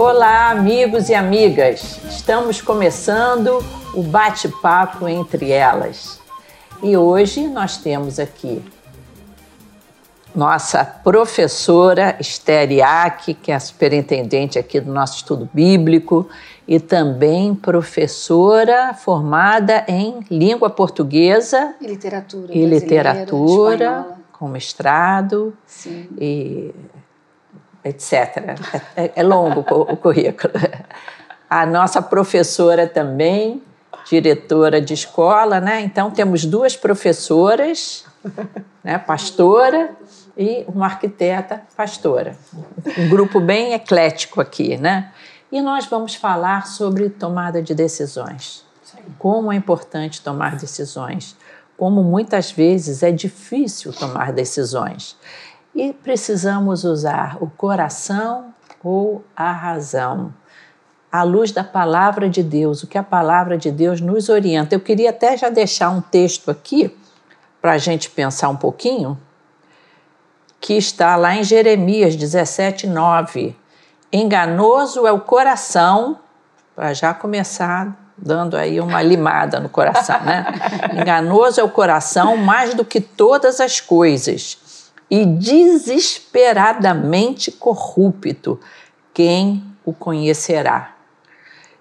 Olá, amigos e amigas! Estamos começando o bate-papo entre elas. E hoje nós temos aqui nossa professora Esther Iac, que é a superintendente aqui do nosso estudo bíblico, e também professora formada em língua portuguesa e literatura, e literatura com mestrado Sim. e etc. É, é longo o currículo. A nossa professora também, diretora de escola, né? Então temos duas professoras, né? Pastora e uma arquiteta pastora. Um grupo bem eclético aqui, né? E nós vamos falar sobre tomada de decisões. Como é importante tomar decisões. Como muitas vezes é difícil tomar decisões. E precisamos usar o coração ou a razão. À luz da palavra de Deus, o que a palavra de Deus nos orienta. Eu queria até já deixar um texto aqui para a gente pensar um pouquinho, que está lá em Jeremias 17, 9. Enganoso é o coração, para já começar dando aí uma limada no coração, né? Enganoso é o coração mais do que todas as coisas e desesperadamente corrupto. Quem o conhecerá?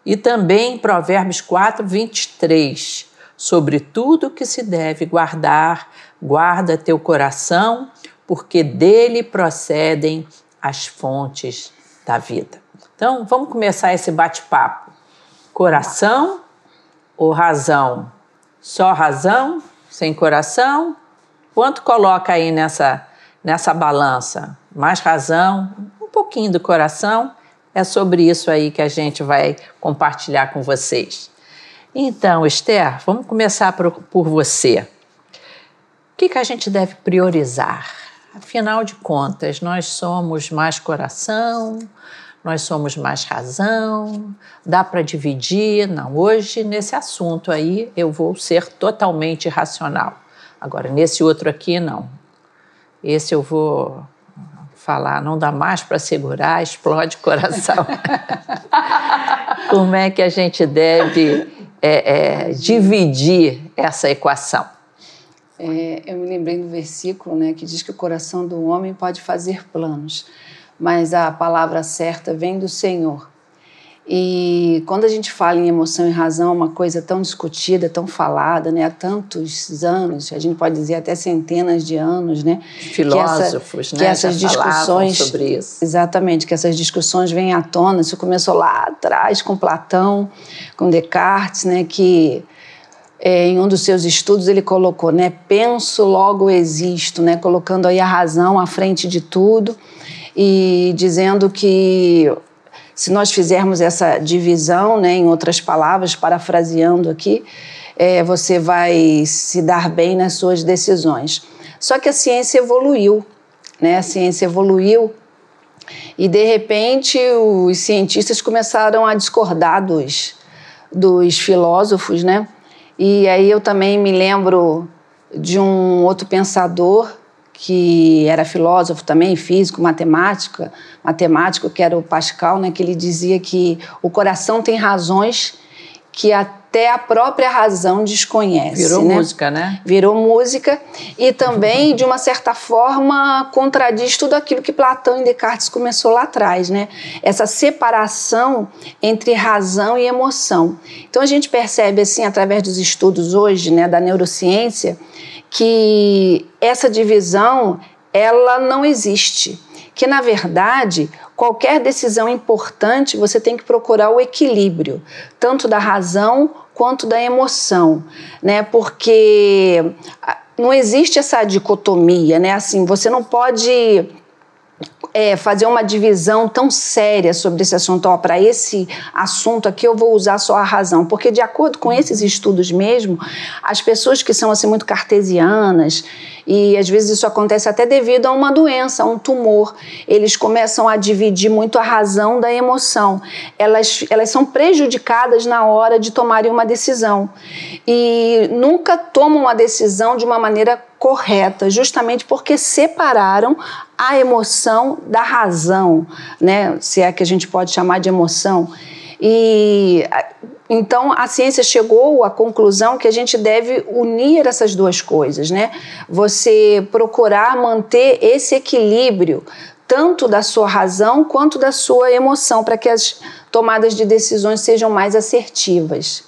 E também Provérbios 4, 23. Sobre tudo que se deve guardar, guarda teu coração, porque dele procedem as fontes da vida. Então, vamos começar esse bate-papo. Coração ou razão? Só razão, sem coração? Quanto coloca aí nessa, nessa balança? Mais razão, um pouquinho do coração? É sobre isso aí que a gente vai compartilhar com vocês. Então, Esther, vamos começar por, por você. O que, que a gente deve priorizar? Afinal de contas, nós somos mais coração, nós somos mais razão, dá para dividir. Não, hoje nesse assunto aí eu vou ser totalmente racional. Agora, nesse outro aqui, não. Esse eu vou falar, não dá mais para segurar, explode o coração. Como é que a gente deve é, é, dividir essa equação? É, eu me lembrei do versículo né, que diz que o coração do homem pode fazer planos, mas a palavra certa vem do Senhor. E quando a gente fala em emoção e razão, é uma coisa tão discutida, tão falada, né, há tantos anos, a gente pode dizer até centenas de anos, né? Filósofos, que, essa, né? que essas discussões sobre isso. Exatamente, que essas discussões vêm à tona. Isso começou lá atrás com Platão, com Descartes, né? Que é, em um dos seus estudos ele colocou, né, penso logo existo, né, colocando aí a razão à frente de tudo e dizendo que se nós fizermos essa divisão, né, em outras palavras, parafraseando aqui, é, você vai se dar bem nas suas decisões. Só que a ciência evoluiu, né, a ciência evoluiu e de repente os cientistas começaram a discordar dos, dos filósofos, né? E aí eu também me lembro de um outro pensador que era filósofo também, físico, matemática, matemático, que era o Pascal, né, que ele dizia que o coração tem razões que até a própria razão desconhece. Virou né? música, né? Virou música e também, de uma certa forma, contradiz tudo aquilo que Platão e Descartes começou lá atrás, né? Essa separação entre razão e emoção. Então a gente percebe assim, através dos estudos hoje, né, da neurociência, que essa divisão ela não existe que na verdade qualquer decisão importante você tem que procurar o equilíbrio, tanto da razão quanto da emoção, né? Porque não existe essa dicotomia, né? Assim, você não pode é, fazer uma divisão tão séria sobre esse assunto. Para esse assunto aqui eu vou usar só a razão, porque de acordo com esses estudos mesmo, as pessoas que são assim muito cartesianas e às vezes isso acontece até devido a uma doença, a um tumor, eles começam a dividir muito a razão da emoção. Elas, elas são prejudicadas na hora de tomarem uma decisão e nunca tomam a decisão de uma maneira correta, justamente porque separaram a emoção da razão, né? Se é que a gente pode chamar de emoção. E então a ciência chegou à conclusão que a gente deve unir essas duas coisas, né? Você procurar manter esse equilíbrio tanto da sua razão quanto da sua emoção para que as tomadas de decisões sejam mais assertivas.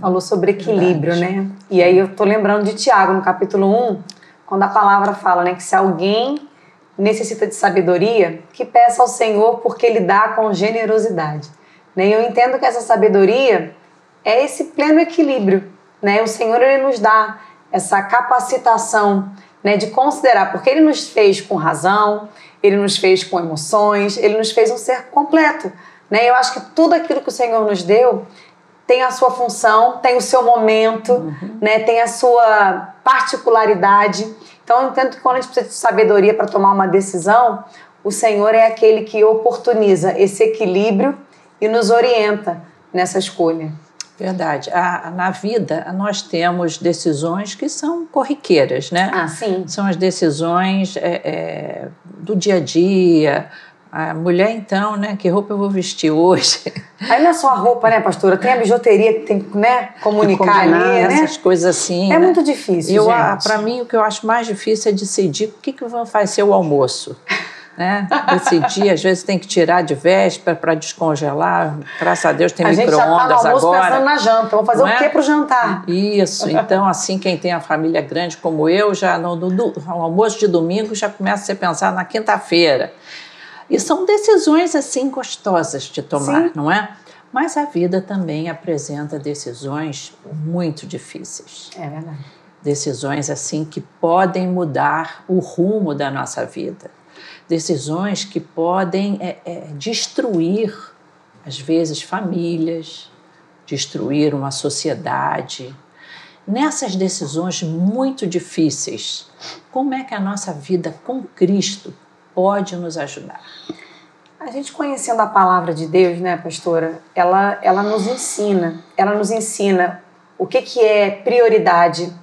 Falou sobre equilíbrio, Verdade. né? E aí eu tô lembrando de Tiago no capítulo 1, quando a palavra fala, né, que se alguém necessita de sabedoria, que peça ao Senhor porque ele dá com generosidade. Né? Eu entendo que essa sabedoria é esse pleno equilíbrio, né? O Senhor ele nos dá essa capacitação, né, de considerar porque ele nos fez com razão, ele nos fez com emoções, ele nos fez um ser completo, né? Eu acho que tudo aquilo que o Senhor nos deu tem a sua função, tem o seu momento, uhum. né? Tem a sua particularidade. Então, eu entendo que quando a gente precisa de sabedoria para tomar uma decisão, o Senhor é aquele que oportuniza esse equilíbrio e nos orienta nessa escolha. Verdade. A, na vida, nós temos decisões que são corriqueiras, né? Ah, sim. São as decisões é, é, do dia a dia. A mulher, então, né? Que roupa eu vou vestir hoje? Aí não é só a roupa, né, pastora? Tem a bijuteria que tem né, comunicar ali, né? Essas coisas assim. É né? muito difícil, eu, Para mim, o que eu acho mais difícil é decidir o que, que vão fazer o almoço né? Decidir, às vezes tem que tirar de véspera para descongelar. Graças a Deus tem micro-ondas agora. A gente já está pensando na janta. Vamos fazer o é? que para o jantar? Isso. Então, assim, quem tem a família grande como eu, já no, no, no almoço de domingo já começa a pensar na quinta-feira. E são decisões, assim, gostosas de tomar, Sim. não é? Mas a vida também apresenta decisões muito difíceis. É verdade. Decisões, assim, que podem mudar o rumo da nossa vida decisões que podem é, é, destruir, às vezes, famílias, destruir uma sociedade. Nessas decisões muito difíceis, como é que a nossa vida com Cristo pode nos ajudar? A gente conhecendo a palavra de Deus, né, pastora, ela, ela nos ensina, ela nos ensina o que, que é prioridade,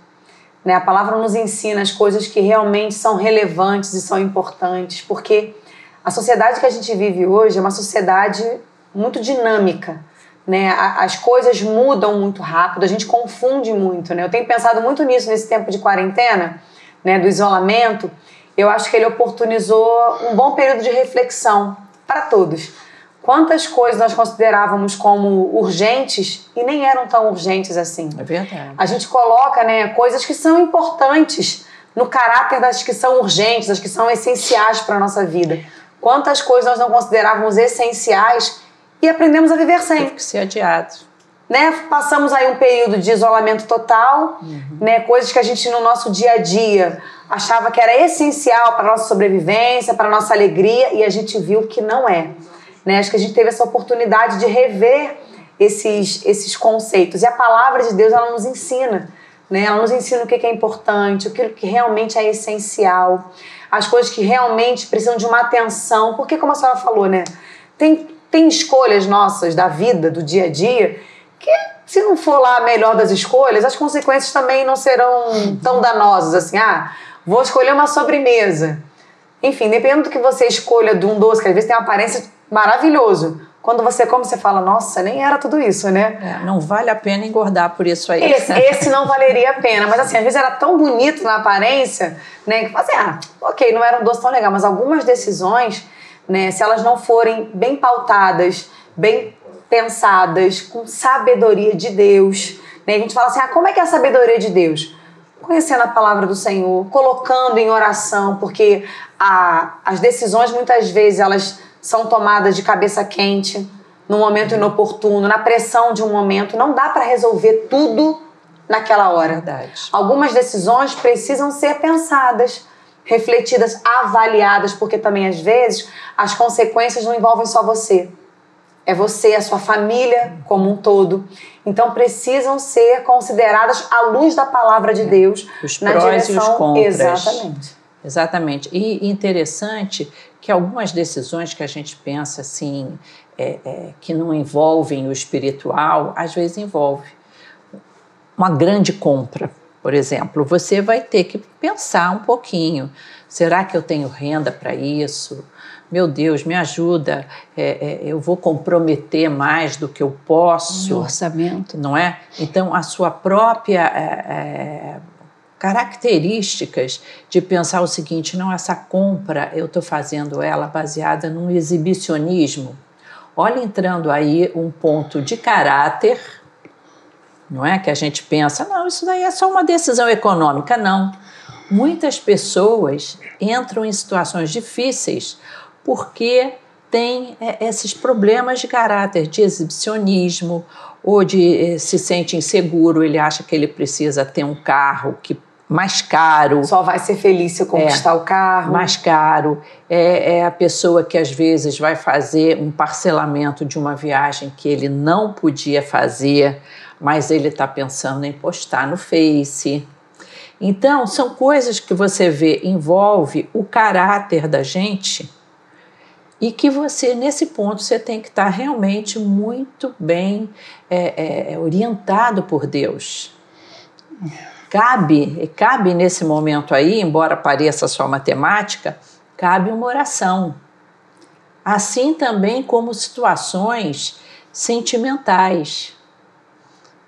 né? A palavra nos ensina as coisas que realmente são relevantes e são importantes, porque a sociedade que a gente vive hoje é uma sociedade muito dinâmica. Né? As coisas mudam muito rápido, a gente confunde muito. Né? Eu tenho pensado muito nisso nesse tempo de quarentena, né, do isolamento. Eu acho que ele oportunizou um bom período de reflexão para todos quantas coisas nós considerávamos como urgentes e nem eram tão urgentes assim. É verdade. A gente coloca, né, coisas que são importantes no caráter das que são urgentes, das que são essenciais para a nossa vida. Quantas coisas nós não considerávamos essenciais e aprendemos a viver sem. Teve que ser adiado. Né? Passamos aí um período de isolamento total, uhum. né? coisas que a gente no nosso dia a dia achava que era essencial para nossa sobrevivência, para nossa alegria, e a gente viu que não é. Né? Acho que a gente teve essa oportunidade de rever esses, esses conceitos. E a palavra de Deus, ela nos ensina. Né? Ela nos ensina o que é importante, o que realmente é essencial, as coisas que realmente precisam de uma atenção. Porque, como a senhora falou, né? tem, tem escolhas nossas da vida, do dia a dia, que se não for lá a melhor das escolhas, as consequências também não serão tão danosas assim. Ah, vou escolher uma sobremesa. Enfim, dependendo do que você escolha de um doce, que às vezes tem uma aparência maravilhoso. Quando você come, você fala, nossa, nem era tudo isso, né? É, não vale a pena engordar por isso aí. Esse, esse, não valeria a pena. Mas assim, às vezes era tão bonito na aparência, né? Que assim, ah, ok, não era um doce tão legal, mas algumas decisões, né, se elas não forem bem pautadas, bem pensadas, com sabedoria de Deus, né? A gente fala assim, ah, como é que é a sabedoria de Deus? Conhecendo a palavra do Senhor, colocando em oração, porque a, as decisões muitas vezes elas são tomadas de cabeça quente, no momento inoportuno, na pressão de um momento. Não dá para resolver tudo naquela hora. Verdade. Algumas decisões precisam ser pensadas, refletidas, avaliadas, porque também às vezes as consequências não envolvem só você. É você, a sua família como um todo. Então precisam ser consideradas à luz da palavra de Deus os na prós direção e os contras. exatamente. Exatamente. E interessante que algumas decisões que a gente pensa assim, é, é, que não envolvem o espiritual, às vezes envolve uma grande compra, por exemplo, você vai ter que pensar um pouquinho. Será que eu tenho renda para isso? Meu Deus, me ajuda. É, é, eu vou comprometer mais do que eu posso. No orçamento. Não é? Então, a sua própria é, é características de pensar o seguinte: não, essa compra eu estou fazendo ela baseada num exibicionismo. Olha, entrando aí um ponto de caráter não é? Que a gente pensa, não, isso daí é só uma decisão econômica. Não. Muitas pessoas entram em situações difíceis porque têm é, esses problemas de caráter, de exibicionismo, ou de eh, se sente inseguro, ele acha que ele precisa ter um carro que mais caro. Só vai ser feliz se eu conquistar é, o carro. Mais caro. É, é, a pessoa que às vezes vai fazer um parcelamento de uma viagem que ele não podia fazer mas ele está pensando em postar no Face. Então, são coisas que você vê, envolve o caráter da gente e que você, nesse ponto, você tem que estar realmente muito bem é, é, orientado por Deus. Cabe, cabe nesse momento aí, embora pareça só matemática, cabe uma oração. Assim também como situações sentimentais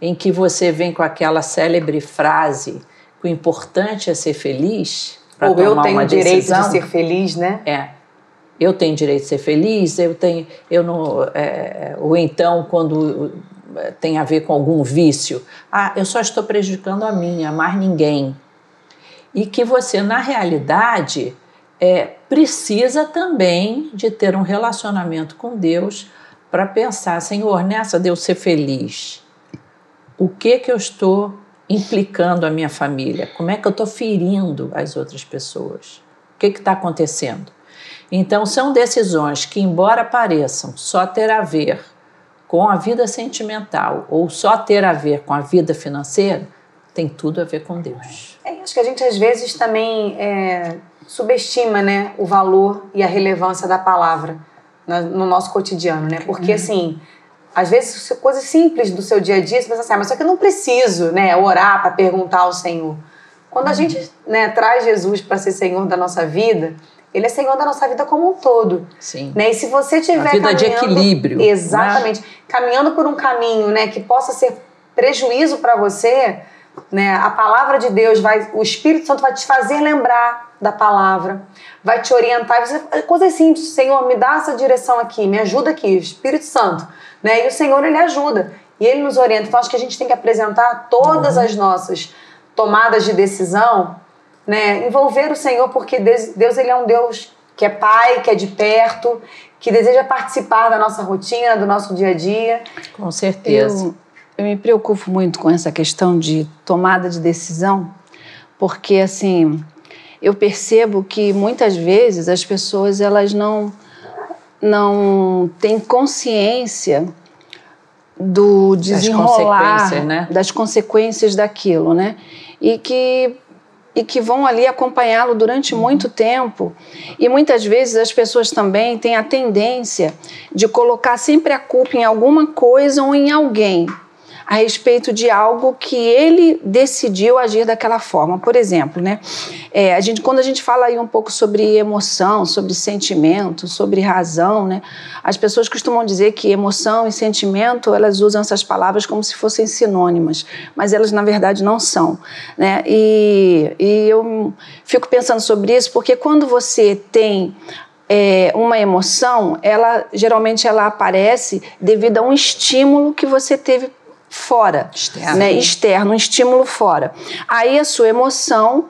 em que você vem com aquela célebre frase que o importante é ser feliz tomar eu tenho direito de ser feliz, né? É. Eu tenho direito de ser feliz, eu tenho, eu não, é, ou então quando é, tem a ver com algum vício, ah, eu só estou prejudicando a minha, mais ninguém. E que você, na realidade, é, precisa também de ter um relacionamento com Deus para pensar, Senhor, nessa de eu ser feliz, o que que eu estou implicando a minha família? Como é que eu estou ferindo as outras pessoas? O que está acontecendo? Então, são decisões que, embora pareçam só ter a ver com a vida sentimental ou só ter a ver com a vida financeira, tem tudo a ver com Deus. É, acho que a gente às vezes também é, subestima né, o valor e a relevância da palavra no nosso cotidiano, né? Porque, uhum. assim, às vezes, coisas simples do seu dia a dia, você pensa assim, ah, mas só que eu não preciso né, orar para perguntar ao Senhor. Quando a uhum. gente né, traz Jesus para ser Senhor da nossa vida, ele é Senhor da nossa vida como um todo. Sim. Né? E se você tiver a vida de equilíbrio. Né? Exatamente. Né? Caminhando por um caminho né, que possa ser prejuízo para você, né, a palavra de Deus vai, o Espírito Santo vai te fazer lembrar da palavra, vai te orientar. Você, coisas simples, Senhor, me dá essa direção aqui, me ajuda aqui, Espírito Santo né? E o Senhor ele ajuda e ele nos orienta. Então acho que a gente tem que apresentar todas uhum. as nossas tomadas de decisão, né? Envolver o Senhor porque Deus, Deus ele é um Deus que é pai, que é de perto, que deseja participar da nossa rotina, do nosso dia a dia. Com certeza. Eu, eu me preocupo muito com essa questão de tomada de decisão, porque assim, eu percebo que muitas vezes as pessoas elas não não tem consciência do desenrolar das consequências, né? das consequências daquilo, né? E que e que vão ali acompanhá-lo durante muito tempo. E muitas vezes as pessoas também têm a tendência de colocar sempre a culpa em alguma coisa ou em alguém a respeito de algo que ele decidiu agir daquela forma. Por exemplo, né, é, a gente, quando a gente fala aí um pouco sobre emoção, sobre sentimento, sobre razão, né, as pessoas costumam dizer que emoção e sentimento elas usam essas palavras como se fossem sinônimas, mas elas na verdade não são. Né? E, e eu fico pensando sobre isso porque quando você tem é, uma emoção, ela geralmente ela aparece devido a um estímulo que você teve fora, externo. Né, externo, um estímulo fora. Aí a sua emoção,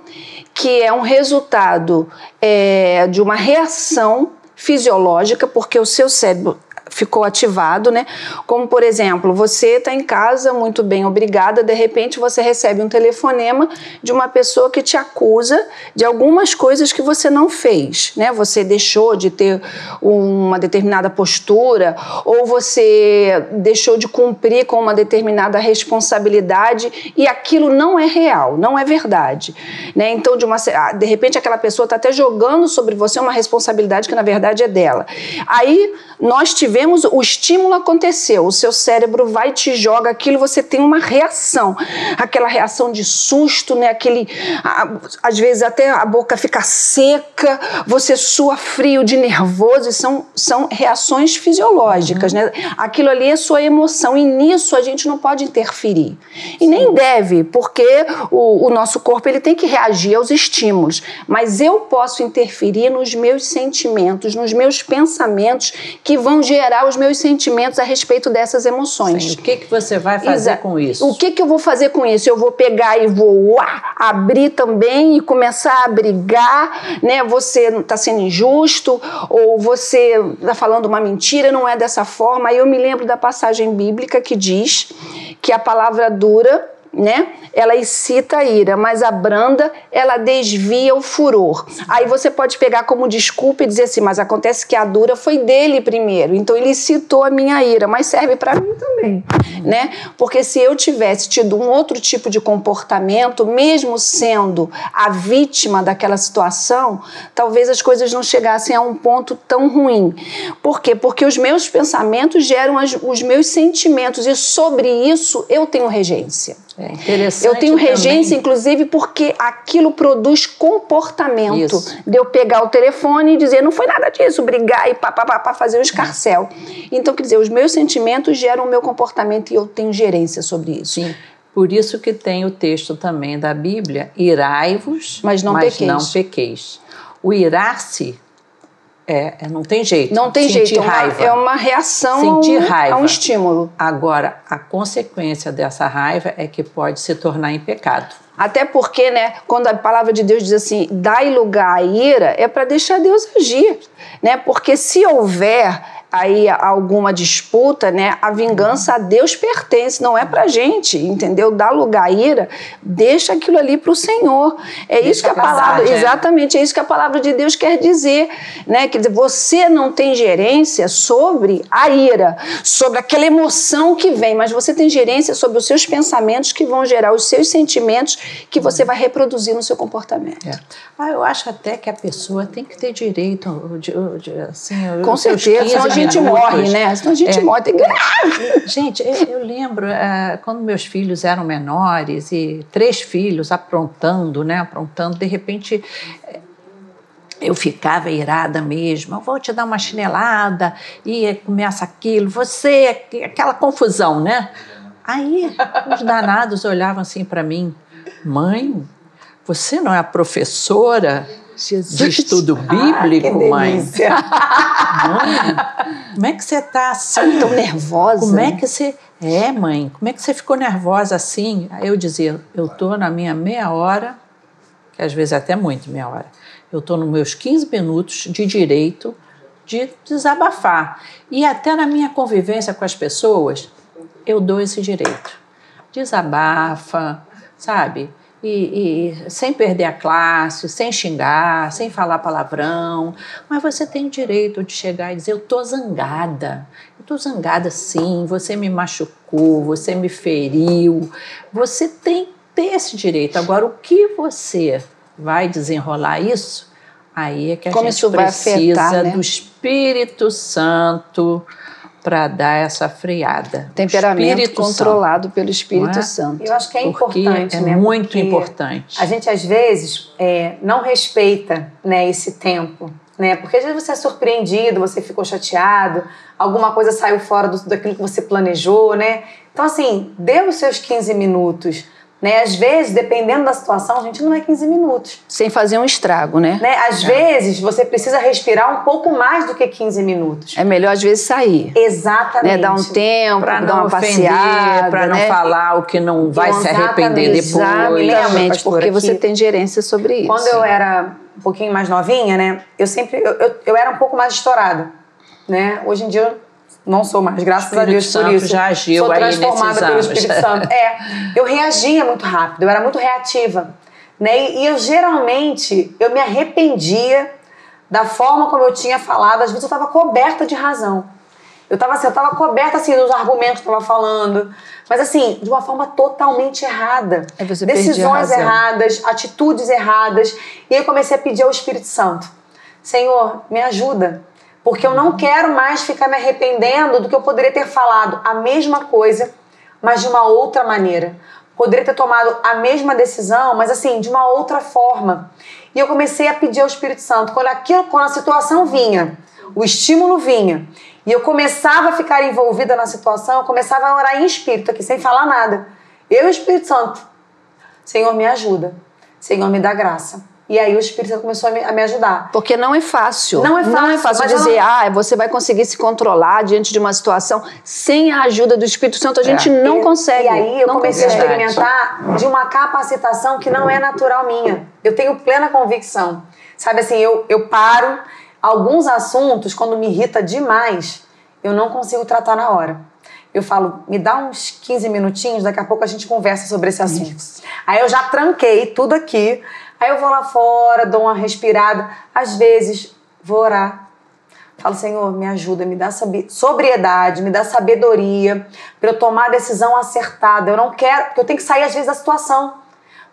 que é um resultado é, de uma reação fisiológica, porque o seu cérebro ficou ativado, né? Como por exemplo, você está em casa muito bem, obrigada, de repente você recebe um telefonema de uma pessoa que te acusa de algumas coisas que você não fez, né? Você deixou de ter uma determinada postura ou você deixou de cumprir com uma determinada responsabilidade e aquilo não é real, não é verdade, né? Então de uma ah, de repente aquela pessoa está até jogando sobre você uma responsabilidade que na verdade é dela. Aí nós tivemos tivemos o estímulo aconteceu, o seu cérebro vai te joga aquilo, você tem uma reação, aquela reação de susto, né? Aquele, às vezes até a boca fica seca, você sua frio de nervoso, são, são reações fisiológicas, uhum. né? Aquilo ali é sua emoção e nisso a gente não pode interferir e Sim. nem deve, porque o, o nosso corpo ele tem que reagir aos estímulos, mas eu posso interferir nos meus sentimentos, nos meus pensamentos que vão gerar os meus sentimentos a respeito dessas emoções. Sim. O que, que você vai fazer Exa com isso? O que, que eu vou fazer com isso? Eu vou pegar e vou uá, abrir também e começar a brigar, né? Você está sendo injusto ou você está falando uma mentira, não é dessa forma. Aí eu me lembro da passagem bíblica que diz que a palavra dura né? Ela excita a ira, mas a branda, ela desvia o furor. Aí você pode pegar como desculpa e dizer assim, mas acontece que a dura foi dele primeiro, então ele citou a minha ira, mas serve para mim também, né? Porque se eu tivesse tido um outro tipo de comportamento, mesmo sendo a vítima daquela situação, talvez as coisas não chegassem a um ponto tão ruim. Por quê? Porque os meus pensamentos geram as, os meus sentimentos e sobre isso eu tenho regência. É interessante. Eu tenho regência, também. inclusive, porque aquilo produz comportamento. Isso. De eu pegar o telefone e dizer, não foi nada disso, brigar e papapá, fazer um escarcel. É. Então, quer dizer, os meus sentimentos geram o meu comportamento e eu tenho gerência sobre isso. Sim. Por isso que tem o texto também da Bíblia, irai-vos, mas não mas pequeis. Não pequeis. O irar-se é, é, não tem jeito. Não tem Sentir jeito. É raiva. É uma reação Sentir raiva. a um estímulo. Agora, a consequência dessa raiva é que pode se tornar em pecado. Até porque, né, quando a palavra de Deus diz assim, dai lugar à ira, é para deixar Deus agir, né? Porque se houver aí alguma disputa, né, a vingança a Deus pertence, não é pra gente, entendeu? Dá lugar à ira, deixa aquilo ali pro Senhor. É deixa isso que a palavra, passar, exatamente, é isso que a palavra de Deus quer dizer, né? Quer dizer, você não tem gerência sobre a ira, sobre aquela emoção que vem, mas você tem gerência sobre os seus pensamentos que vão gerar os seus sentimentos que você vai reproduzir no seu comportamento. É. Ah, eu acho até que a pessoa tem que ter direito de, de, assim, Com certeza, a gente morre, né? Senão a gente é, morre, tem que. Gente, eu, eu lembro uh, quando meus filhos eram menores e três filhos aprontando, né? Aprontando, de repente eu ficava irada mesmo, eu vou te dar uma chinelada e começa aquilo, você, aquela confusão, né? Aí os danados olhavam assim para mim, mãe, você não é a professora Jesus. de estudo bíblico, ah, mãe? mãe, como é que você está assim? Tão nervosa. Como é que você. É, mãe, como é que você ficou nervosa assim? Aí eu dizia, eu estou na minha meia hora, que às vezes é até muito meia hora, eu estou nos meus 15 minutos de direito de desabafar. E até na minha convivência com as pessoas, eu dou esse direito. Desabafa, sabe? e, e, sem perder a classe, sem xingar, sem falar palavrão, mas você tem o direito de chegar e dizer: Eu estou zangada, eu estou zangada sim, você me machucou, você me feriu. Você tem ter esse direito. Agora, o que você vai desenrolar isso? Aí é que a Como gente precisa afetar, né? do Espírito Santo para dar essa freada. Temperamento controlado Santo, pelo Espírito é? Santo. Eu acho que é Porque importante, é né? muito Porque importante. A gente às vezes é, não respeita, né, esse tempo, né? Porque às vezes você é surpreendido, você ficou chateado, alguma coisa saiu fora do, daquilo que você planejou, né? Então assim, dê os seus 15 minutos né? Às vezes, dependendo da situação, a gente não é 15 minutos. Sem fazer um estrago, né? né? Às é. vezes, você precisa respirar um pouco mais do que 15 minutos. É melhor, às vezes, sair. Exatamente. Né? Dar um tempo, pra dar uma passeada. Para né? não falar o que não vai Exatamente. se arrepender depois. Exatamente, porque você tem gerência sobre isso. Quando eu era um pouquinho mais novinha, né? Eu sempre... Eu, eu, eu era um pouco mais estourada, né? Hoje em dia não sou mais, graças a Deus Santo por isso. já agiu sou transformada pelo Espírito Santo. É, eu reagia muito rápido, eu era muito reativa, né? E eu geralmente eu me arrependia da forma como eu tinha falado, às vezes eu estava coberta de razão. Eu estava assim, eu estava coberta assim dos argumentos que eu estava falando, mas assim, de uma forma totalmente errada. Decisões erradas, atitudes erradas. E aí eu comecei a pedir ao Espírito Santo: Senhor, me ajuda Porque eu não quero mais ficar me arrependendo do que eu poderia ter falado a mesma coisa, mas de uma outra maneira. Poderia ter tomado a mesma decisão, mas assim, de uma outra forma. E eu comecei a pedir ao Espírito Santo, quando aquilo, quando a situação vinha, o estímulo vinha, e eu começava a ficar envolvida na situação, eu começava a orar em espírito aqui, sem falar nada. Eu Espírito Santo. Senhor, me ajuda. Senhor, me dá graça. E aí o Espírito Santo começou a me, ajudar. Porque não é fácil. Não é fácil. Não é fácil dizer, ela... ah, você vai conseguir se controlar diante de uma situação sem a ajuda do Espírito Santo. A gente é. não e, consegue. E aí eu comecei consegue. a experimentar de uma capacitação que não é natural minha. Eu tenho plena convicção. Sabe assim, eu, eu paro. Alguns assuntos, quando me irrita demais, eu não consigo tratar na hora. Eu falo, me dá uns 15 minutinhos, daqui a pouco a gente conversa sobre esse assunto. Isso. Aí eu já tranquei tudo aqui. Aí eu vou lá fora, dou uma respirada. Às vezes, vou orar. Falo, Senhor, me ajuda, me dá sobriedade, me dá sabedoria para eu tomar a decisão acertada. Eu não quero, porque eu tenho que sair às vezes da situação.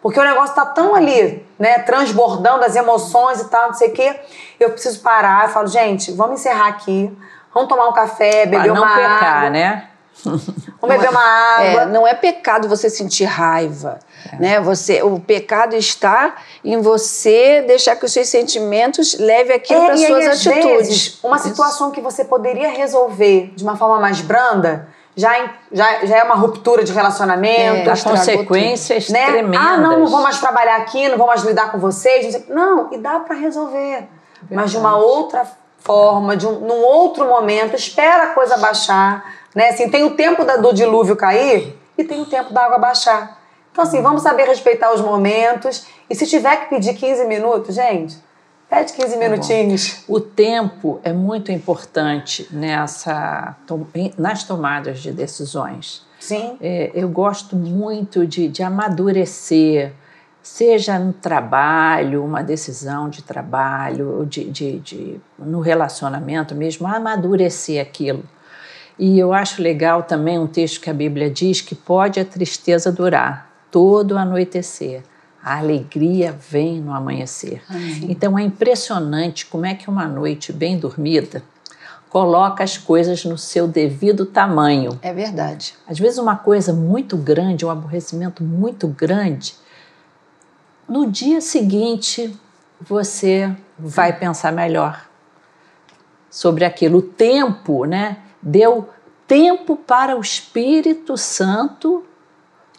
Porque o negócio tá tão ali, né, transbordando as emoções e tal, não sei o quê. Eu preciso parar. Eu falo, gente, vamos encerrar aqui. Vamos tomar um café, beber uma água. não pecar, né? Vamos beber uma água. É, não é pecado você sentir raiva. É. Né? Você, o pecado está em você deixar que os seus sentimentos levem aquilo é, para suas atitudes. Vezes, uma situação que você poderia resolver de uma forma mais branda já, já, já é uma ruptura de relacionamento. É, as consequências né? tremendas. Ah, não, não vou mais trabalhar aqui, não vou mais lidar com vocês. Não, e dá para resolver. Verdade. Mas de uma outra forma, de um, num outro momento, espera a coisa baixar né? Assim, tem o tempo da, do dilúvio cair e tem o tempo da água baixar. Então, assim, vamos saber respeitar os momentos. E se tiver que pedir 15 minutos, gente, pede 15 tá minutinhos. o tempo é muito importante nessa, nas tomadas de decisões. Sim. É, eu gosto muito de, de amadurecer, seja no trabalho, uma decisão de trabalho, de, de, de, no relacionamento mesmo, amadurecer aquilo. E eu acho legal também um texto que a Bíblia diz que pode a tristeza durar todo anoitecer. A alegria vem no amanhecer. Amém. Então é impressionante como é que uma noite bem dormida coloca as coisas no seu devido tamanho. É verdade. Às vezes uma coisa muito grande, um aborrecimento muito grande, no dia seguinte você vai pensar melhor sobre aquilo. O tempo, né? deu tempo para o Espírito Santo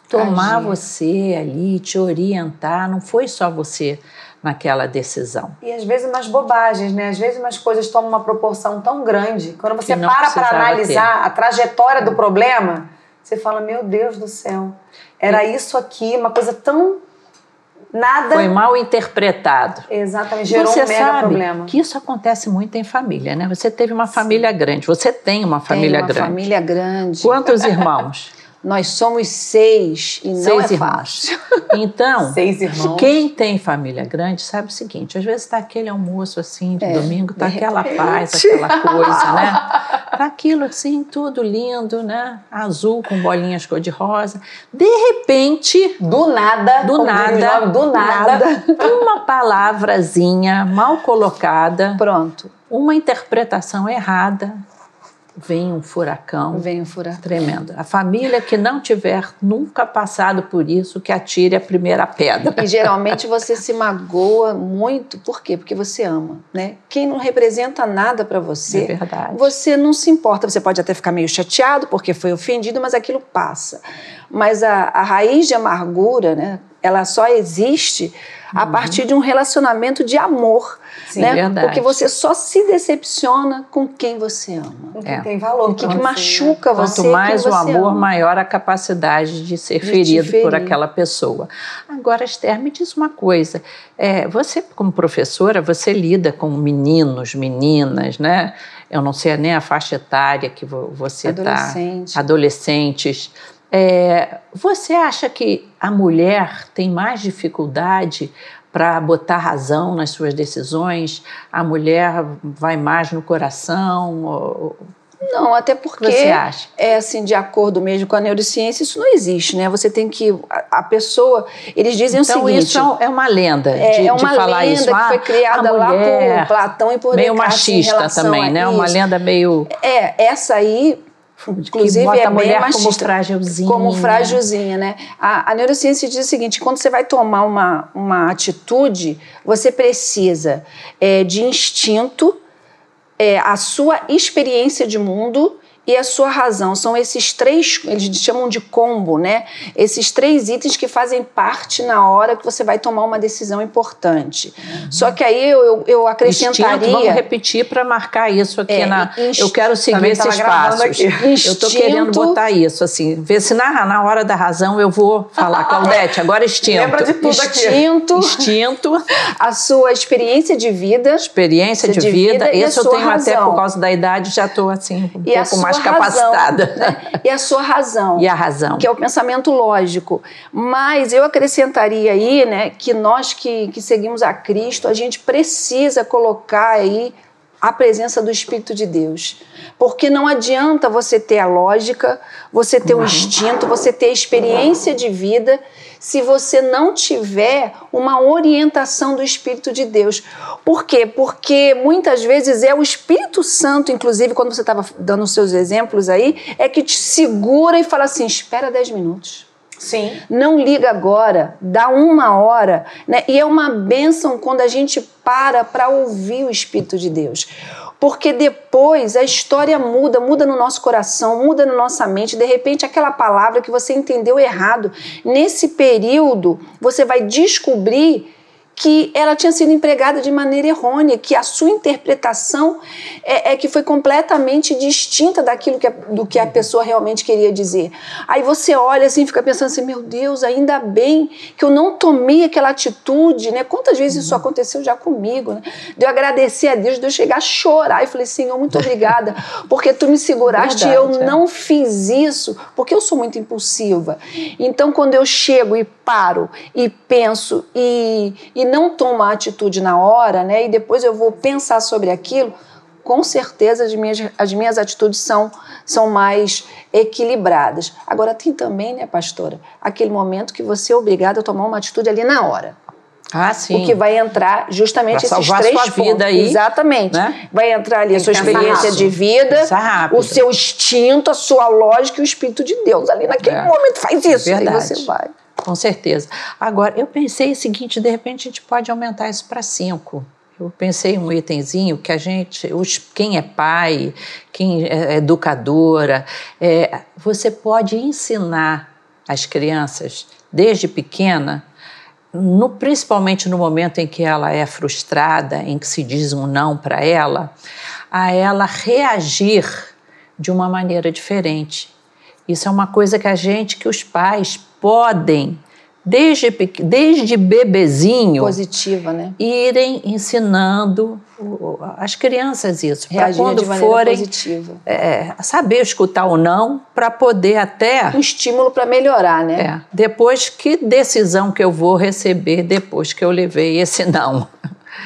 tomar você ali, te orientar. Não foi só você naquela decisão. E às vezes umas bobagens, né? Às vezes umas coisas tomam uma proporção tão grande. Quando você para para analisar ter. a trajetória do problema, você fala: Meu Deus do céu, era isso aqui, uma coisa tão nada. Foi mal interpretado. Exatamente, gerou você um mega sabe problema. Que isso acontece muito em família, né? Você teve uma família Sim. grande, você tem uma família tem uma grande. família grande. Quantos irmãos? Nós somos seis e seis não é irmãos. fácil. Então, seis irmãos. quem tem família grande sabe o seguinte: às vezes está aquele almoço assim de é, domingo, está aquela paz, aquela coisa, né? Tá aquilo assim, tudo lindo, né? Azul com bolinhas cor-de-rosa. De repente, do nada, do nada, do nada, uma palavrazinha mal colocada, pronto, uma interpretação errada vem um furacão. Vem um furacão. Tremendo. A família que não tiver nunca passado por isso, que atire a primeira pedra. E geralmente você se magoa muito, por quê? Porque você ama, né? Quem não representa nada para você, é verdade. você não se importa. Você pode até ficar meio chateado porque foi ofendido, mas aquilo passa. Mas a, a raiz de amargura, né? Ela só existe a uhum. partir de um relacionamento de amor. Sim, né? verdade. Porque você só se decepciona com quem você ama. Com quem é. tem valor. Com quem que machuca você. Quanto mais o amor, ama. maior a capacidade de ser de ferido por aquela pessoa. Agora, Esther, me diz uma coisa. É, você, como professora, você lida com meninos, meninas, né? Eu não sei nem a faixa etária que você está. Adolescente. Adolescentes. É, você acha que a mulher tem mais dificuldade para botar razão nas suas decisões? A mulher vai mais no coração? Não, até porque Você acha? é assim, de acordo mesmo com a neurociência, isso não existe, né? Você tem que a, a pessoa, eles dizem então, o seguinte, isso é uma lenda é, de, é uma de falar lenda isso. que Ah, foi criada a lá por Platão e por meio Descartes machista também, né? Uma isso. lenda meio É, essa aí Inclusive, é a bem mulher como machista. frágilzinha. Como frágilzinha, né? A, a neurociência diz o seguinte: quando você vai tomar uma, uma atitude, você precisa é, de instinto, é, a sua experiência de mundo e a sua razão. São esses três, eles chamam de combo, né? Esses três itens que fazem parte na hora que você vai tomar uma decisão importante. Uhum. Só que aí eu, eu, eu acrescentaria. Instinto, vamos repetir para marcar isso aqui É, na. inst- Eu quero seguir esses passos. aqui. Eu estou querendo Instinto- botar isso, assim. Ver se na, na hora da razão eu vou falar, Claudete, agora instinto. Lembra de tudo aqui. Instinto, Instinto, a sua experiência de vida experiência de, de vida. vida e a Isso eu tenho até razão. por causa da idade, já estou assim, um e pouco sua mais razão, capacitada. né? E a sua razão. E a razão. que é o pensamento lógico. Mas eu acrescentaria aí, né, que nós que, que seguimos a Cristo, a gente precisa colocar aí a presença do Espírito de Deus. Porque não adianta você ter a lógica, você ter o instinto, você ter a experiência de vida, se você não tiver uma orientação do Espírito de Deus. Por quê? Porque muitas vezes é o Espírito Santo, inclusive, quando você estava dando os seus exemplos aí, é que te segura e fala assim: espera 10 minutos. Sim. Não liga agora, dá uma hora, né? E é uma bênção quando a gente para para ouvir o Espírito de Deus. Porque depois a história muda, muda no nosso coração, muda na nossa mente. De repente, aquela palavra que você entendeu errado, nesse período, você vai descobrir que ela tinha sido empregada de maneira errônea, que a sua interpretação é, é que foi completamente distinta daquilo que a, do que a pessoa realmente queria dizer. Aí você olha assim, fica pensando assim, meu Deus, ainda bem que eu não tomei aquela atitude, né? Quantas vezes isso aconteceu já comigo, né? De eu agradecer a Deus, de eu chegar a chorar e falei, Senhor, muito obrigada, porque tu me seguraste e eu Verdade, é. não fiz isso, porque eu sou muito impulsiva. Então, quando eu chego e paro e penso e, e não tomo a atitude na hora, né? E depois eu vou pensar sobre aquilo, com certeza as minhas, as minhas atitudes são, são mais equilibradas. Agora, tem também, né, pastora, aquele momento que você é obrigado a tomar uma atitude ali na hora. Ah, sim. O que vai entrar justamente Pra esses a três sua pontos. vida aí, Exatamente. né? Vai entrar ali a Tem sua que pensar experiência rápido. de vida, o seu instinto, a sua lógica e o Espírito de Deus. Ali naquele É. momento faz isso. Aí Verdade. você vai. Com certeza. Agora, eu pensei o seguinte: de repente a gente pode aumentar isso para cinco. Eu pensei um itemzinho que a gente, os, quem é pai, quem é educadora, é, você pode ensinar as crianças desde pequena, no- principalmente no momento em que ela é frustrada, em que se diz um não para ela, a ela reagir de uma maneira diferente. Isso é uma coisa que a gente, que os pais podem, desde, desde bebezinho, Positiva, né? irem ensinando as crianças isso. Para quando de forem positiva. é, saber escutar ou não, para poder até. Um estímulo para melhorar, né? É, depois, que decisão que eu vou receber depois que eu levei esse não?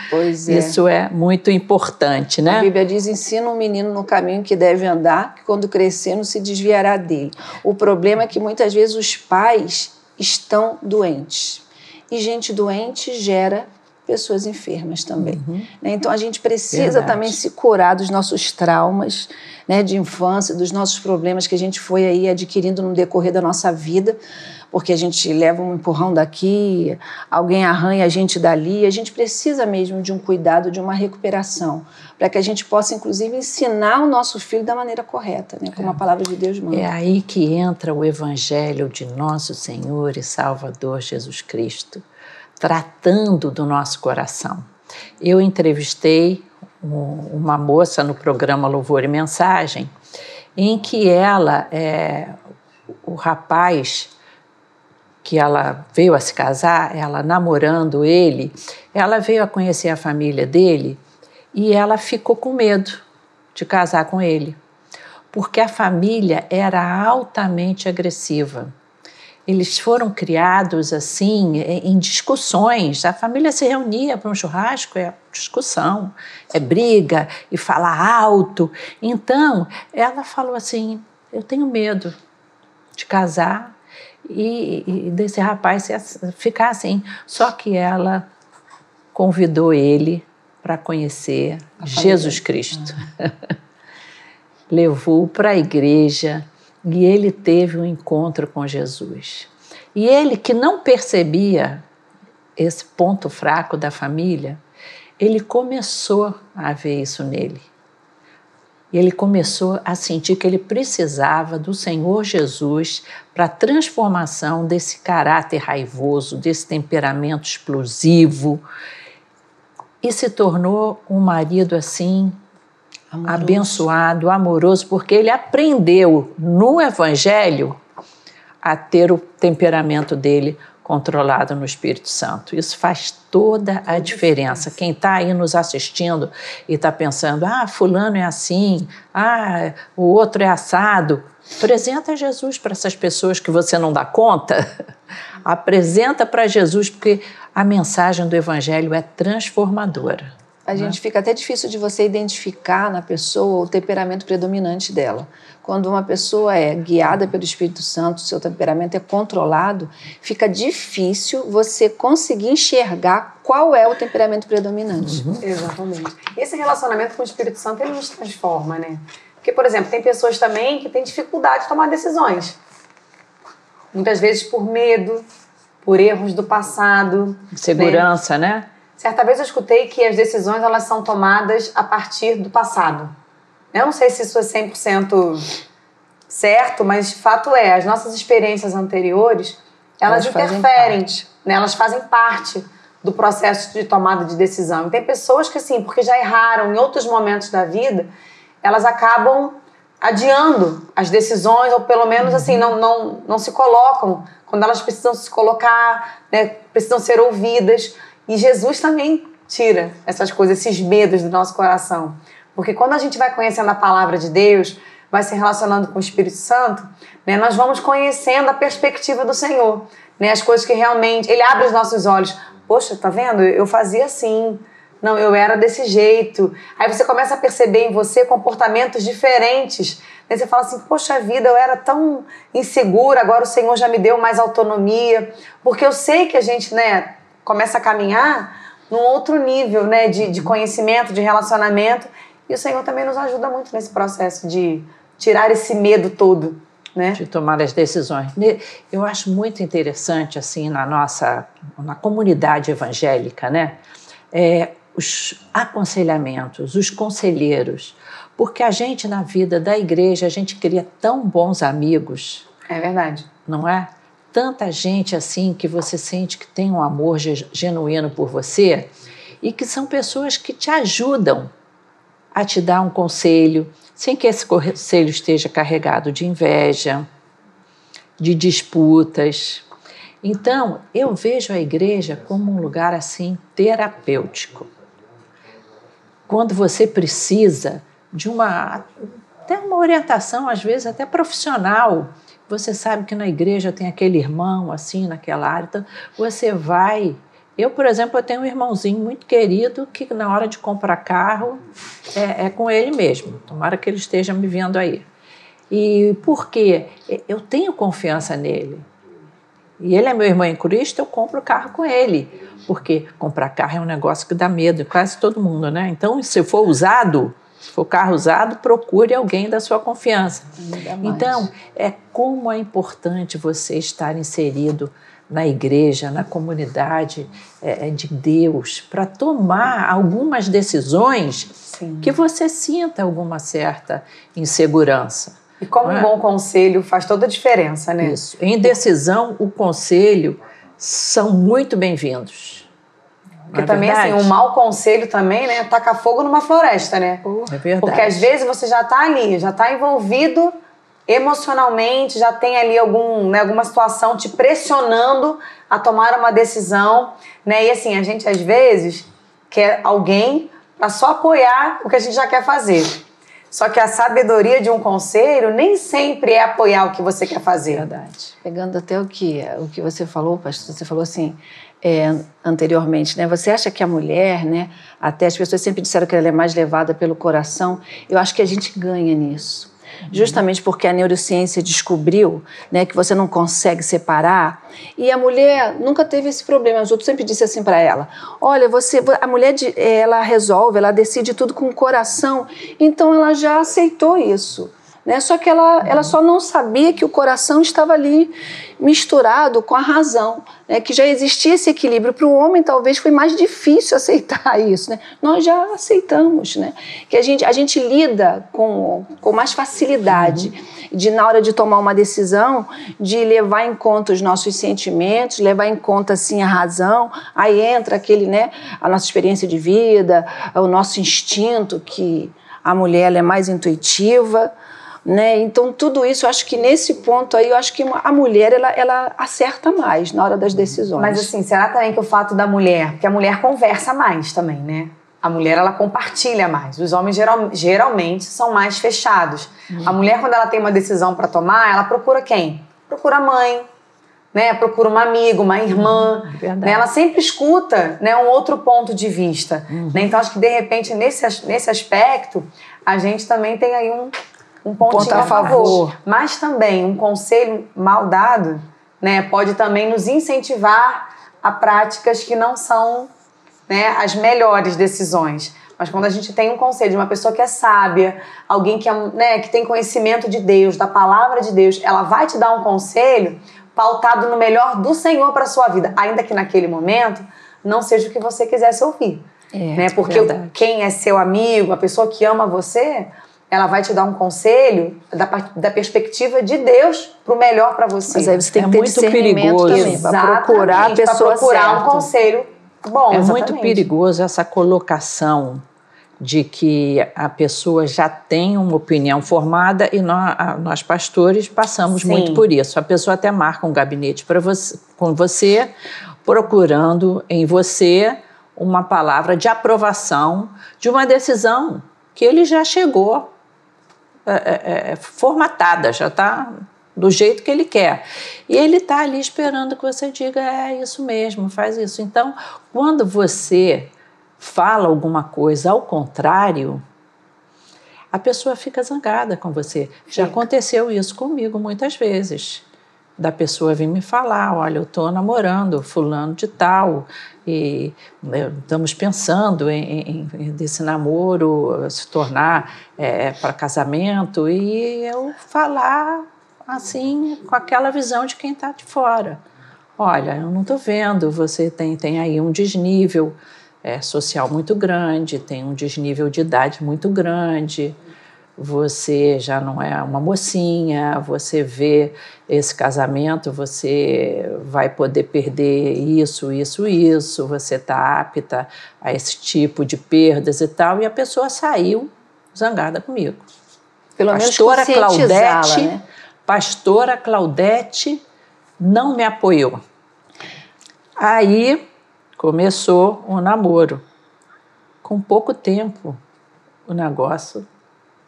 Pois é. Isso é muito importante, A né? Bíblia diz: ensina um menino no caminho que deve andar, que quando crescer não se desviará dele. O problema é que muitas vezes os pais estão doentes. E gente doente gera pessoas enfermas também. né? Então a gente precisa Verdade. também se curar dos nossos traumas né, de infância, dos nossos problemas que a gente foi aí adquirindo no decorrer da nossa vida, porque a gente leva um empurrão daqui, alguém arranha a gente dali, a gente precisa mesmo de um cuidado, de uma recuperação, para que a gente possa, inclusive, ensinar o nosso filho da maneira correta, né, como a palavra de Deus manda. É aí que entra o Evangelho de nosso Senhor e Salvador Jesus Cristo, tratando do nosso coração. Eu entrevistei um- uma moça no programa Louvor e Mensagem, em que ela, é, o rapaz que ela veio a se casar, ela namorando ele, ela veio a conhecer a família dele e ela ficou com medo de casar com ele, porque a família era altamente agressiva. eles foram criados assim em discussões. A família se reunia para um churrasco, é discussão, é briga e falar alto. Então, ela falou assim: "Eu tenho medo de casar e, e desse rapaz ficar assim". Só que ela convidou ele para conhecer Jesus Cristo. Levou para a igreja e ele teve um encontro com Jesus. E ele, que não percebia esse ponto fraco da família, ele começou a ver isso nele. E ele começou a sentir que ele precisava do Senhor Jesus para a transformação desse caráter raivoso, desse temperamento explosivo, e se tornou um marido assim amoroso. abençoado, amoroso, porque ele aprendeu no Evangelho a ter o temperamento dele controlado no Espírito Santo. Isso faz toda a diferença. Quem está aí nos assistindo e está pensando, ah, fulano é assim, ah, o outro é assado, apresenta Jesus para essas pessoas que você não dá conta. Apresenta para Jesus, porque a mensagem do Evangelho é transformadora. A gente né? fica até difícil de você identificar na pessoa o temperamento predominante dela. Quando uma pessoa é guiada pelo Espírito Santo, seu temperamento é controlado, fica difícil você conseguir enxergar qual é o temperamento predominante. Uhum. Exatamente. Esse relacionamento com o Espírito Santo ele nos transforma, né? Porque, por exemplo, tem pessoas também que têm dificuldade de tomar decisões. Muitas vezes por medo, por erros do passado. Segurança, né? né? Certa vez eu escutei que as decisões elas são tomadas a partir do passado. Eu não sei se isso é 100% certo, mas fato é, as nossas experiências anteriores, elas, elas interferem, né? elas fazem parte do processo de tomada de decisão. E tem pessoas que, assim, porque já erraram em outros momentos da vida, elas acabam adiando as decisões, ou pelo menos, assim, não, não, não se colocam quando elas precisam se colocar, né? precisam ser ouvidas. E Jesus também tira essas coisas, esses medos do nosso coração. Porque quando a gente vai conhecendo a palavra de Deus, vai se relacionando com o Espírito Santo, né, nós vamos conhecendo a perspectiva do Senhor. Né, as coisas que realmente. Ele abre os nossos olhos. Poxa, tá vendo? Eu fazia assim. Não, eu era desse jeito. Aí você começa a perceber em você comportamentos diferentes. Aí você fala assim: Poxa vida, eu era tão insegura, agora o Senhor já me deu mais autonomia. Porque eu sei que a gente, né, começa a caminhar num outro nível né, de, de conhecimento, de relacionamento. E o Senhor também nos ajuda muito nesse processo de tirar esse medo todo. Né? De tomar as decisões. Eu acho muito interessante, assim, na nossa na comunidade evangélica, né? É, os aconselhamentos, os conselheiros, porque a gente na vida da igreja a gente cria tão bons amigos. É verdade. Não é? Tanta gente assim que você sente que tem um amor genuíno por você e que são pessoas que te ajudam a te dar um conselho, sem que esse conselho esteja carregado de inveja, de disputas. Então, eu vejo a igreja como um lugar assim terapêutico. Quando você precisa de uma até uma orientação, às vezes até profissional, você sabe que na igreja tem aquele irmão assim, naquela área, então você vai. Eu, por exemplo, eu tenho um irmãozinho muito querido que na hora de comprar carro é, é com ele mesmo. Tomara que ele esteja me vendo aí. E por quê? Eu tenho confiança nele. E ele é meu irmão em Cristo, eu compro o carro com ele. Porque comprar carro é um negócio que dá medo, quase todo mundo, né? Então, se for usado, se for carro usado, procure alguém da sua confiança. Então, é como é importante você estar inserido na igreja, na comunidade é, é de Deus, para tomar algumas decisões Sim. que você sinta alguma certa insegurança. E como é? um bom conselho faz toda a diferença, né? Isso. Em decisão, o conselho são muito bem-vindos. Porque é também, assim, um mau conselho também, né? Taca fogo numa floresta, né? É verdade. Porque às vezes você já tá ali, já tá envolvido emocionalmente, já tem ali algum, né, alguma situação te pressionando a tomar uma decisão, né? E assim, a gente às vezes quer alguém para só apoiar o que a gente já quer fazer. Só que a sabedoria de um conselho nem sempre é apoiar o que você quer fazer. Verdade. Pegando até o que, o que você falou, pastor, você falou assim, é, anteriormente, né? Você acha que a mulher, né? Até as pessoas sempre disseram que ela é mais levada pelo coração. Eu acho que a gente ganha nisso justamente porque a neurociência descobriu né, que você não consegue separar. E a mulher nunca teve esse problema. Os outros sempre disse assim para ela: Olha, você, a mulher ela resolve, ela decide tudo com o coração. Então ela já aceitou isso. Né? Só que ela, ela só não sabia que o coração estava ali misturado com a razão, né? que já existia esse equilíbrio. Para o homem, talvez foi mais difícil aceitar isso. Né? Nós já aceitamos, né? que a gente, a gente lida com, com mais facilidade. De, na hora de tomar uma decisão, de levar em conta os nossos sentimentos, levar em conta, assim, a razão. Aí entra aquele, né, a nossa experiência de vida, o nosso instinto, que a mulher é mais intuitiva, né? Então, tudo isso, eu acho que nesse ponto aí, eu acho que a mulher, ela, ela acerta mais na hora das decisões. Mas assim, será também que o fato da mulher, porque a mulher conversa mais também, né? A mulher, ela compartilha mais. Os homens, geral, geralmente, são mais fechados. Hum. A mulher, quando ela tem uma decisão para tomar, ela procura quem? Procura a mãe, né? Procura uma amiga, uma irmã. Hum, né? Ela sempre escuta né? um outro ponto de vista. Uhum. Né? Então, acho que, de repente, nesse, nesse aspecto, a gente também tem aí um, um pontinho Ponto a favor. favor. Mas também um conselho mal dado né, pode também nos incentivar a práticas que não são né, as melhores decisões. Mas quando a gente tem um conselho de uma pessoa que é sábia, alguém que, é, né, que tem conhecimento de Deus, da palavra de Deus, ela vai te dar um conselho pautado no melhor do Senhor para sua vida, ainda que naquele momento não seja o que você quisesse ouvir. É, né? Porque verdade. quem é seu amigo, a pessoa que ama você, ela vai te dar um conselho da, da perspectiva de Deus para o melhor para você. Mas aí você tem é que ter muito perigoso também, para procurar a pessoa procurar certa. um conselho bom. É exatamente. muito perigoso essa colocação de que a pessoa já tem uma opinião formada e nós, nós pastores passamos Sim. muito por isso. A pessoa até marca um gabinete para você, com você, procurando em você uma palavra de aprovação de uma decisão que ele já chegou é, é, é, formatada, já está do jeito que ele quer. E ele está ali esperando que você diga: é isso mesmo, faz isso. Então, quando você fala alguma coisa ao contrário, a pessoa fica zangada com você. Já aconteceu isso comigo muitas vezes. Da pessoa vir me falar: olha, eu estou namorando fulano de tal, e né, estamos pensando em, em, desse namoro se tornar é, para casamento e eu falar assim com aquela visão de quem está de fora. Olha, eu não estou vendo, você tem, tem aí um desnível é, social muito grande, tem um desnível de idade muito grande você já não é uma mocinha, você vê esse casamento, você vai poder perder isso, isso, isso, você está apta a esse tipo de perdas e tal, e a pessoa saiu zangada comigo. Pelo pastora menos Claudete, né? pastora Claudete não me apoiou. Aí começou um namoro. Com pouco tempo, o negócio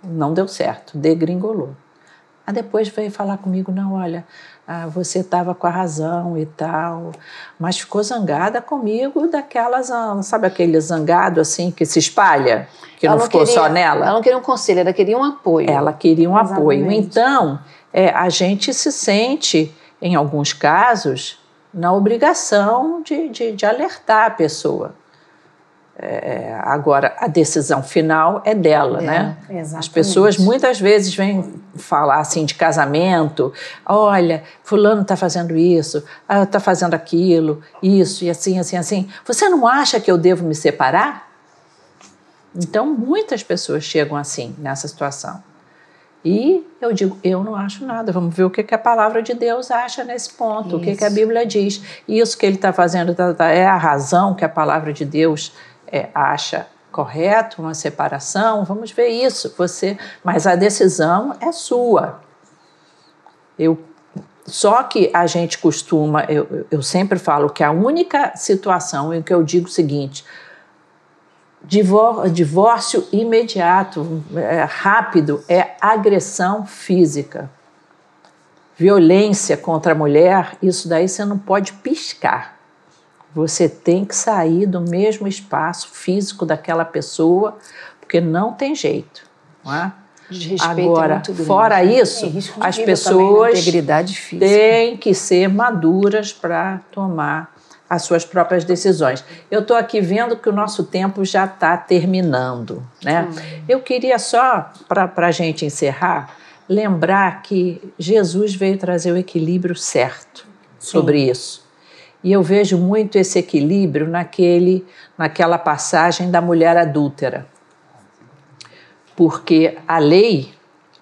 não deu certo, degringolou. Aí depois veio falar comigo, não, olha, ah, você estava com a razão e tal, mas ficou zangada comigo daquelas, sabe aquele zangado assim que se espalha, que não, não, ficou queria, só nela? Ela não queria um conselho, ela queria um apoio. Ela queria um Exatamente. apoio. Então, é, a gente se sente, em alguns casos, na obrigação de, de, de alertar a pessoa. É, agora, a decisão final é dela, é, né? Exatamente. As pessoas muitas vezes vêm falar assim de casamento, olha, fulano está fazendo isso, está ah, fazendo aquilo, isso e assim, assim, assim. Você não acha que eu devo me separar? Então, muitas pessoas chegam assim, nessa situação. E eu digo, eu não acho nada. Vamos ver o que, que a palavra de Deus acha nesse ponto, isso. o que, que a Bíblia diz. Isso que ele está fazendo tá, tá, é a razão que a palavra de Deus é, acha correto uma separação, vamos ver isso. Você, mas a decisão é sua. Eu só que a gente costuma, eu, eu sempre falo que a única situação em que eu digo o seguinte: divórcio imediato, é, rápido, é agressão física. Violência contra a mulher, isso daí você não pode piscar. Você tem que sair do mesmo espaço físico daquela pessoa, porque não tem jeito. Não é? Agora, é fora isso, as pessoas também, né? têm que ser maduras para tomar as suas próprias decisões. Eu estou aqui vendo que o nosso tempo já está terminando. Né? Hum. Eu queria só, para a gente encerrar, lembrar que Jesus veio trazer o equilíbrio certo sobre Sim. isso. E eu vejo muito esse equilíbrio naquele, naquela passagem da mulher adúltera. Porque a lei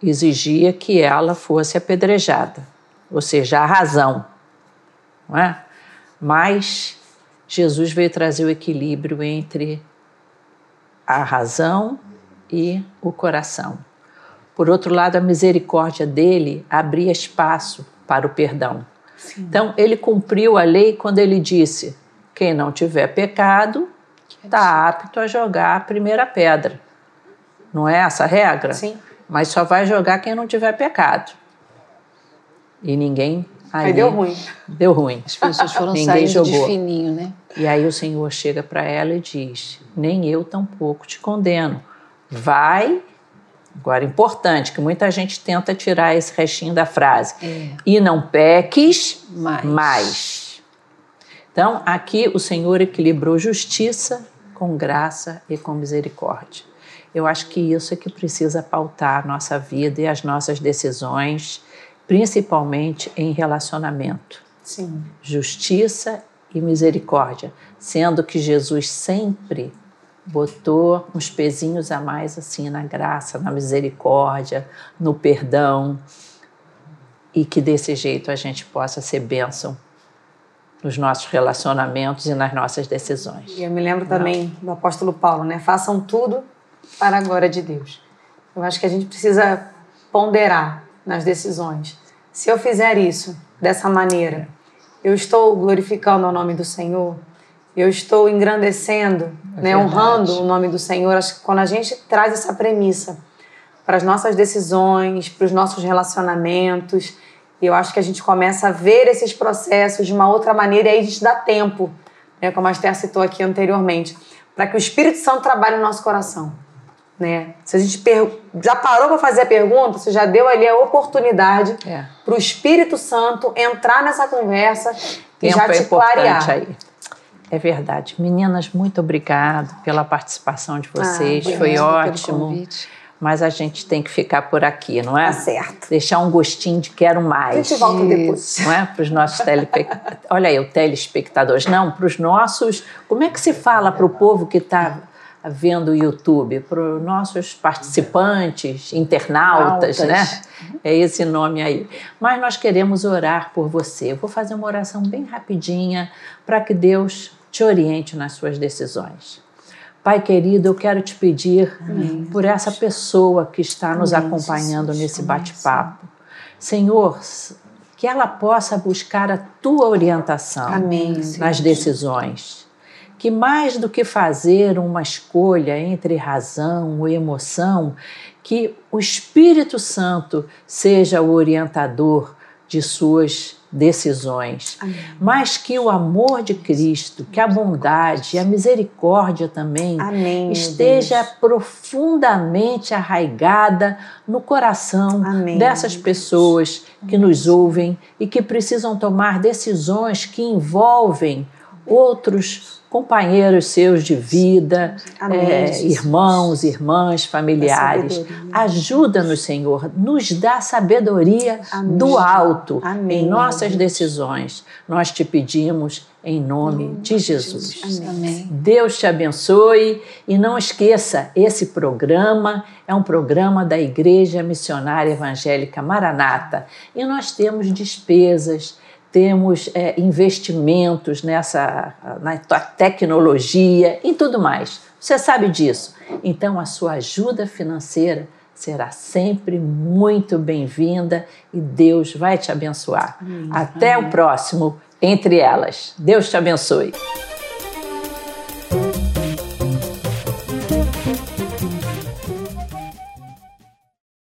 exigia que ela fosse apedrejada, ou seja, a razão. Não é? Mas Jesus veio trazer o equilíbrio entre a razão e o coração. Por outro lado, a misericórdia dele abria espaço para o perdão. Sim. Então, ele cumpriu a lei quando ele disse: quem não tiver pecado está apto a jogar a primeira pedra. Não é essa a regra? Sim. Mas só vai jogar quem não tiver pecado. E ninguém Aí, aí, deu ruim. Deu ruim. As pessoas foram Ninguém saindo jogou. de fininho, né? E aí o Senhor chega para ela e diz: Nem eu tampouco te condeno. Vai. Agora, importante, que muita gente tenta tirar esse restinho da frase. É. E não peques mais. mais. Então, aqui o Senhor equilibrou justiça com graça e com misericórdia. Eu acho que isso é que precisa pautar a nossa vida e as nossas decisões principalmente em relacionamento. Sim. Justiça e misericórdia, sendo que Jesus sempre botou uns pezinhos a mais assim na graça, na misericórdia, no perdão, e que desse jeito a gente possa ser bênção nos nossos relacionamentos e nas nossas decisões. E eu me lembro também Não. do apóstolo Paulo, né? Façam tudo para a glória de Deus. Eu acho que a gente precisa ponderar nas decisões. Se eu fizer isso dessa maneira, eu estou glorificando o nome do Senhor, eu estou engrandecendo, é né, honrando o nome do Senhor. Acho que quando a gente traz essa premissa para as nossas decisões, para os nossos relacionamentos, eu acho que a gente começa a ver esses processos de uma outra maneira e aí a gente dá tempo, né, como a Esther citou aqui anteriormente, para que o Espírito Santo trabalhe no nosso coração. Né? Se a gente per... já parou para fazer a pergunta, você já deu ali a oportunidade é. para o Espírito Santo entrar nessa conversa e já é te clarear. Aí. É verdade. Meninas, muito obrigado pela participação de vocês. Ah, Foi ótimo. Mas a gente tem que ficar por aqui, não é? Tá certo. Deixar um gostinho de quero mais. A gente volta depois. Não é? Para os nossos telespectadores. Olha aí, o telespectadores. Não, para os nossos. Como é que se fala para o povo que está vendo o YouTube, para os nossos participantes, internautas, Altas. né? É esse nome aí. Mas nós queremos orar por você. Eu vou fazer uma oração bem rapidinha para que Deus te oriente nas suas decisões. Pai querido, eu quero te pedir Amém. por essa pessoa que está nos Amém, acompanhando nesse bate-papo. Senhor, que ela possa buscar a tua orientação Amém, nas decisões que mais do que fazer uma escolha entre razão ou emoção, que o Espírito Santo seja o orientador de suas decisões, Amém. mas que o amor de Cristo, que a bondade e a misericórdia também Amém, esteja profundamente arraigada no coração Amém. dessas pessoas que nos ouvem e que precisam tomar decisões que envolvem outros companheiros seus de vida, é, irmãos, irmãs, familiares. Ajuda-nos, Senhor, nos dá sabedoria Amém. do alto Amém. em nossas decisões. Nós te pedimos em nome de Jesus. Amém. Deus te abençoe e não esqueça, esse programa é um programa da Igreja Missionária Evangélica Maranata e nós temos despesas temos é, investimentos nessa na tecnologia e tudo mais. Você sabe disso. Então, a sua ajuda financeira será sempre muito bem-vinda e Deus vai te abençoar. Amém. Até Amém. o próximo Entre Elas. Deus te abençoe.